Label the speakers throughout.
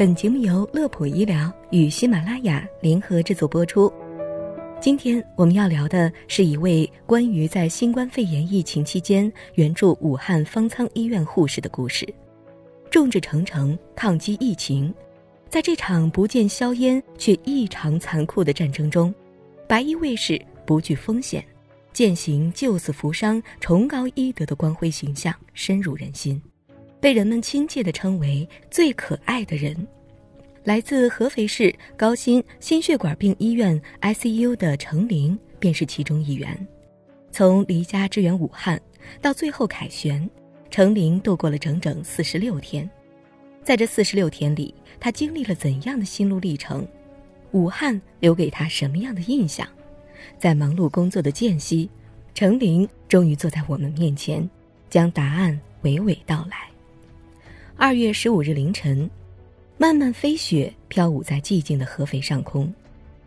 Speaker 1: 本节目由乐普医疗与喜马拉雅联合制作播出。今天我们要聊的是一位关于在新冠肺炎疫情期间援助武汉方舱医院护士的故事。众志成城抗击疫情，在这场不见硝烟却异常残酷的战争中，白衣卫士不惧风险，践行救死扶伤、崇高医德的光辉形象深入人心。被人们亲切地称为“最可爱的人”，来自合肥市高新心血管病医院 ICU 的程玲便是其中一员。从离家支援武汉到最后凯旋，程玲度过了整整四十六天。在这四十六天里，他经历了怎样的心路历程？武汉留给他什么样的印象？在忙碌工作的间隙，程琳终于坐在我们面前，将答案娓娓道来。二月十五日凌晨，漫漫飞雪飘舞在寂静的合肥上空。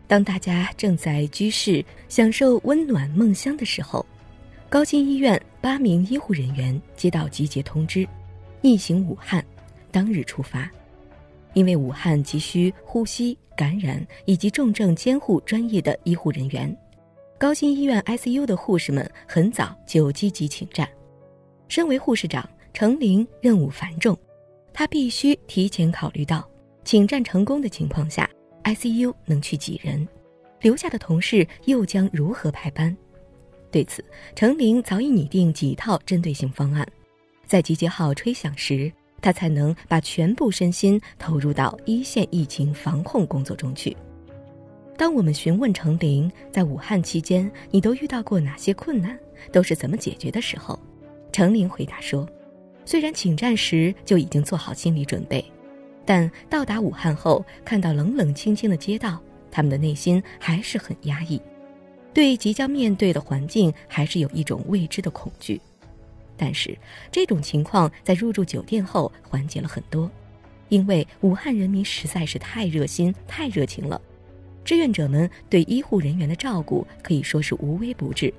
Speaker 1: 当大家正在居室享受温暖梦乡的时候，高新医院八名医护人员接到集结通知，逆行武汉，当日出发。因为武汉急需呼吸、感染以及重症监护专业的医护人员，高新医院 ICU 的护士们很早就积极请战。身为护士长，程玲任务繁重。他必须提前考虑到，请战成功的情况下，ICU 能去几人，留下的同事又将如何排班？对此，程琳早已拟定几套针对性方案，在集结号吹响时，他才能把全部身心投入到一线疫情防控工作中去。当我们询问程琳在武汉期间你都遇到过哪些困难，都是怎么解决的时候，程琳回答说。虽然请战时就已经做好心理准备，但到达武汉后看到冷冷清清的街道，他们的内心还是很压抑，对即将面对的环境还是有一种未知的恐惧。但是这种情况在入住酒店后缓解了很多，因为武汉人民实在是太热心、太热情了，志愿者们对医护人员的照顾可以说是无微不至。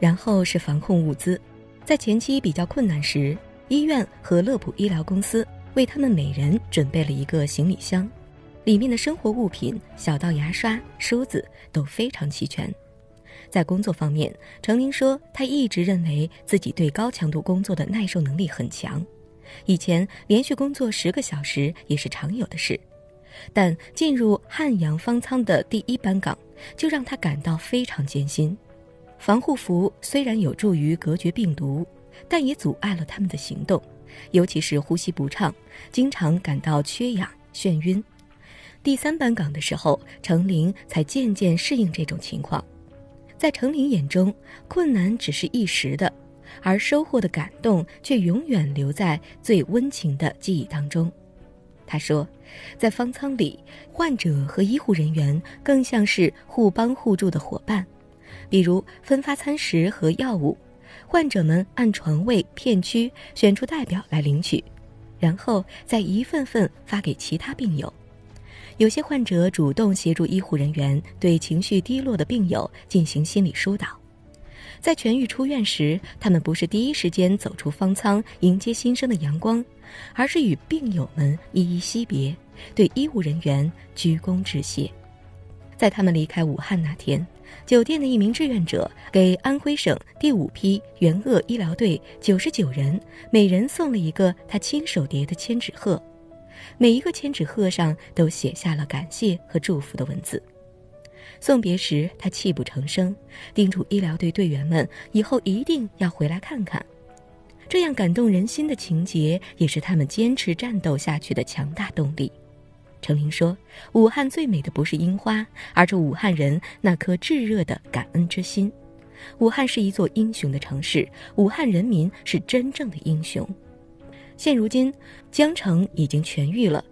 Speaker 1: 然后是防控物资。在前期比较困难时，医院和乐普医疗公司为他们每人准备了一个行李箱，里面的生活物品小到牙刷、梳子都非常齐全。在工作方面，程玲说，她一直认为自己对高强度工作的耐受能力很强，以前连续工作十个小时也是常有的事，但进入汉阳方舱的第一班岗，就让她感到非常艰辛。防护服虽然有助于隔绝病毒，但也阻碍了他们的行动，尤其是呼吸不畅，经常感到缺氧、眩晕。第三班岗的时候，程玲才渐渐适应这种情况。在程玲眼中，困难只是一时的，而收获的感动却永远留在最温情的记忆当中。他说，在方舱里，患者和医护人员更像是互帮互助的伙伴。比如分发餐食和药物，患者们按床位、片区选出代表来领取，然后再一份份发给其他病友。有些患者主动协助医护人员对情绪低落的病友进行心理疏导。在痊愈出院时，他们不是第一时间走出方舱迎接新生的阳光，而是与病友们依依惜别，对医务人员鞠躬致谢。在他们离开武汉那天。酒店的一名志愿者给安徽省第五批援鄂医疗队九十九人每人送了一个他亲手叠的千纸鹤，每一个千纸鹤上都写下了感谢和祝福的文字。送别时，他泣不成声，叮嘱医疗队队员们以后一定要回来看看。这样感动人心的情节，也是他们坚持战斗下去的强大动力。程琳说：“武汉最美的不是樱花，而是武汉人那颗炙热的感恩之心。武汉是一座英雄的城市，武汉人民是真正的英雄。现如今，江城已经痊愈了，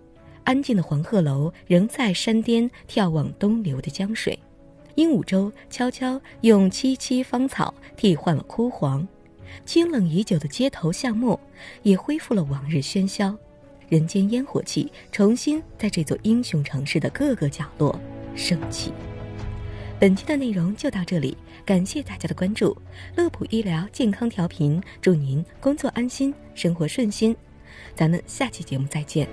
Speaker 1: 安静的黄鹤楼仍在山巅眺望东流的江水，鹦鹉洲悄悄用萋萋芳草替换了枯黄，清冷已久的街头巷陌也恢复了往日喧嚣。”人间烟火气重新在这座英雄城市的各个角落升起。本期的内容就到这里，感谢大家的关注。乐普医疗健康调频，祝您工作安心，生活顺心。咱们下期节目再见。